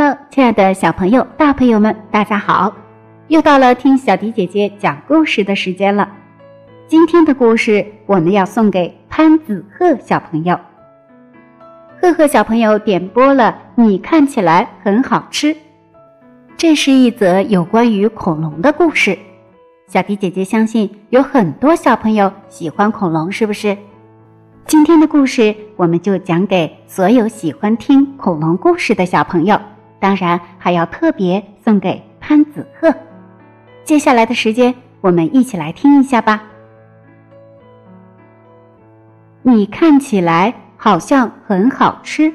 Hello，亲爱的小朋友、大朋友们，大家好！又到了听小迪姐姐讲故事的时间了。今天的故事我们要送给潘子赫小朋友。赫赫小朋友点播了，你看起来很好吃。这是一则有关于恐龙的故事。小迪姐姐相信有很多小朋友喜欢恐龙，是不是？今天的故事我们就讲给所有喜欢听恐龙故事的小朋友。当然，还要特别送给潘子赫。接下来的时间，我们一起来听一下吧。你看起来好像很好吃。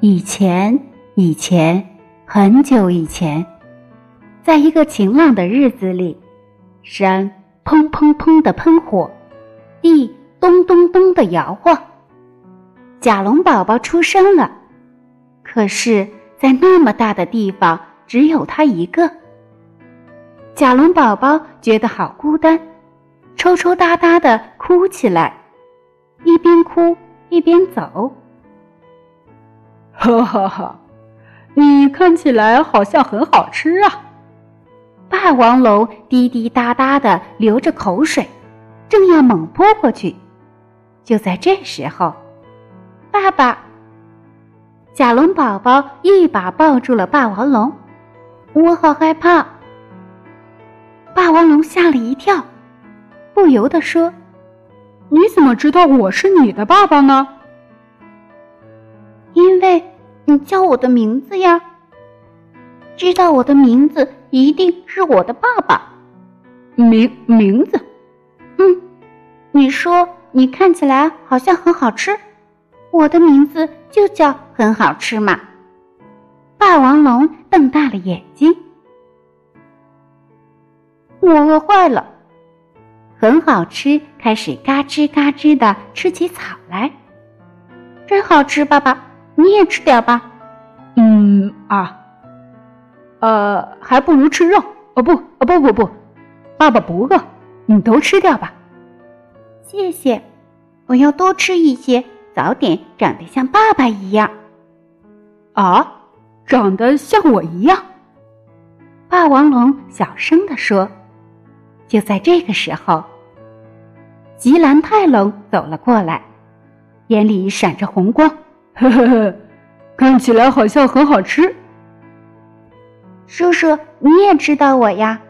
以前，以前，很久以前，在一个晴朗的日子里，山砰砰砰的喷火，地咚咚咚的摇晃。甲龙宝宝出生了。可是，在那么大的地方，只有他一个。甲龙宝宝觉得好孤单，抽抽搭搭的哭起来，一边哭一边走。哈哈哈，你看起来好像很好吃啊！霸王龙滴滴答答的流着口水，正要猛扑过去，就在这时候，爸爸。甲龙宝宝一把抱住了霸王龙，我好害怕。霸王龙吓了一跳，不由得说：“你怎么知道我是你的爸爸呢？”“因为你叫我的名字呀。知道我的名字一定是我的爸爸。名名字？嗯，你说你看起来好像很好吃。”我的名字就叫很好吃嘛！霸王龙瞪大了眼睛，我饿坏了。很好吃，开始嘎吱嘎吱的吃起草来，真好吃！爸爸，你也吃点吧。嗯啊，呃，还不如吃肉。哦不，哦不不不，爸爸不饿，你都吃掉吧。谢谢，我要多吃一些。早点长得像爸爸一样，啊，长得像我一样。霸王龙小声地说。就在这个时候，吉兰泰龙走了过来，眼里闪着红光，呵呵呵，看起来好像很好吃。叔叔，你也知道我呀？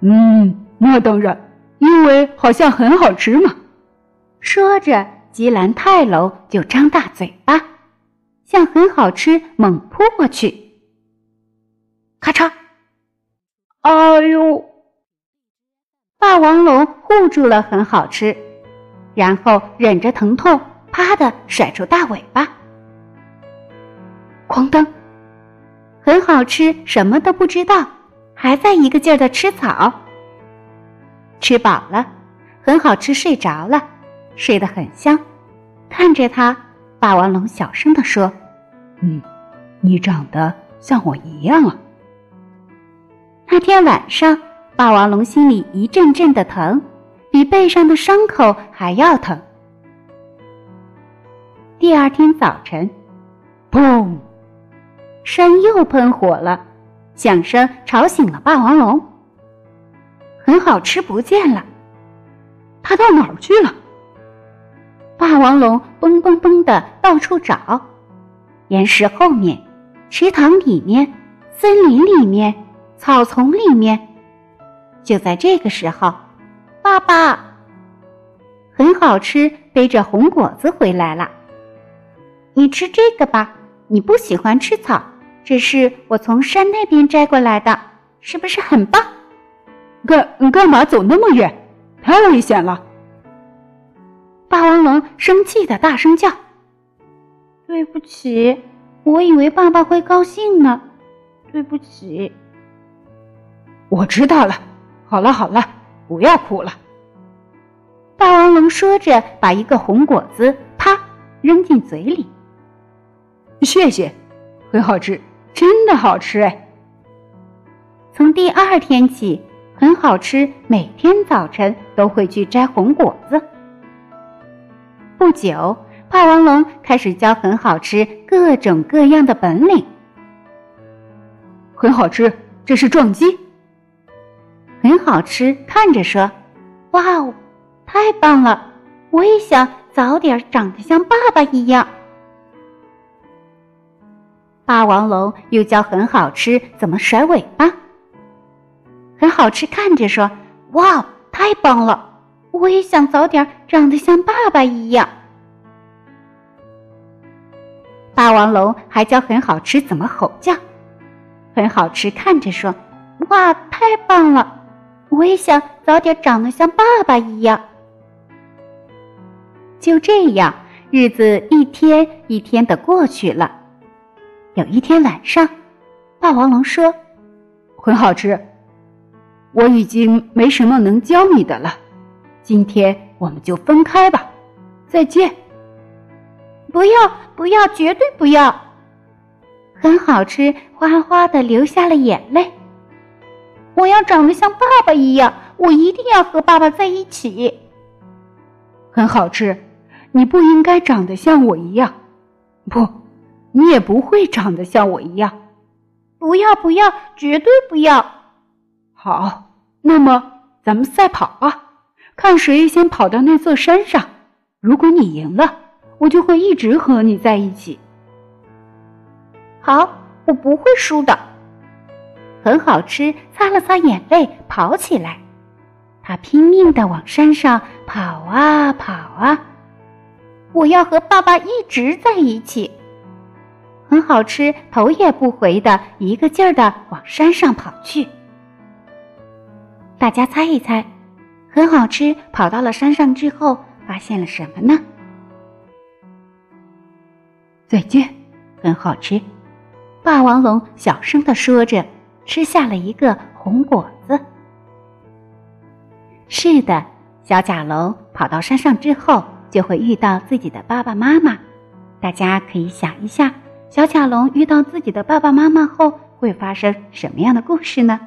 嗯，那当然，因为好像很好吃嘛。说着。吉兰泰龙就张大嘴巴，向很好吃猛扑过去。咔嚓！哎呦！霸王龙护住了很好吃，然后忍着疼痛，啪的甩出大尾巴。哐当！很好吃，什么都不知道，还在一个劲儿的吃草。吃饱了，很好吃，睡着了。睡得很香，看着他，霸王龙小声地说：“嗯，你长得像我一样啊。”那天晚上，霸王龙心里一阵阵的疼，比背上的伤口还要疼。第二天早晨，砰！山又喷火了，响声吵醒了霸王龙。很好吃不见了，它到哪儿去了？霸王龙蹦蹦蹦的到处找，岩石后面、池塘里面、森林里面、草丛里面。就在这个时候，爸爸很好吃，背着红果子回来了。你吃这个吧，你不喜欢吃草，这是我从山那边摘过来的，是不是很棒？干你干嘛走那么远？太危险了！龙生气的大声叫：“对不起，我以为爸爸会高兴呢。对不起。”我知道了。好了好了，不要哭了。霸王龙说着，把一个红果子啪扔进嘴里。谢谢，很好吃，真的好吃哎。从第二天起，很好吃，每天早晨都会去摘红果子。不久，霸王龙开始教很好吃各各种各样的本领。很好吃，这是撞击。很好吃，看着说：“哇哦，太棒了！我也想早点长得像爸爸一样。”霸王龙又教很好吃怎么甩尾巴。很好吃，看着说：“哇，太棒了！我也想早点长得像爸爸一样。”霸王龙还教很好吃怎么吼叫。很好吃，看着说：“哇，太棒了！我也想早点长得像爸爸一样。”就这样，日子一天一天的过去了。有一天晚上，霸王龙说：“很好吃，我已经没什么能教你的了。今天我们就分开吧，再见。”“不要，不要，绝对不要！”很好吃，哗哗的流下了眼泪。我要长得像爸爸一样，我一定要和爸爸在一起。很好吃，你不应该长得像我一样，不。你也不会长得像我一样，不要不要，绝对不要！好，那么咱们赛跑吧，看谁先跑到那座山上。如果你赢了，我就会一直和你在一起。好，我不会输的。很好吃，擦了擦眼泪，跑起来。他拼命的往山上跑啊跑啊，我要和爸爸一直在一起。很好吃，头也不回的一个劲儿的往山上跑去。大家猜一猜，很好吃跑到了山上之后，发现了什么呢？再见，很好吃。霸王龙小声的说着，吃下了一个红果子。是的，小甲龙跑到山上之后，就会遇到自己的爸爸妈妈。大家可以想一下。小甲龙遇到自己的爸爸妈妈后会发生什么样的故事呢？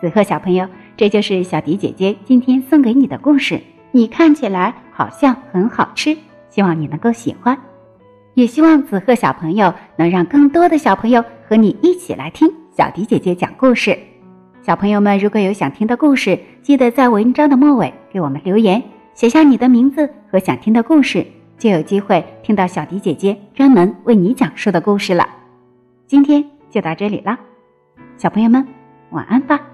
子鹤小朋友，这就是小迪姐姐今天送给你的故事。你看起来好像很好吃，希望你能够喜欢，也希望子鹤小朋友能让更多的小朋友和你一起来听小迪姐姐讲故事。小朋友们，如果有想听的故事，记得在文章的末尾给我们留言，写下你的名字和想听的故事。就有机会听到小迪姐姐专门为你讲述的故事了。今天就到这里了，小朋友们晚安吧。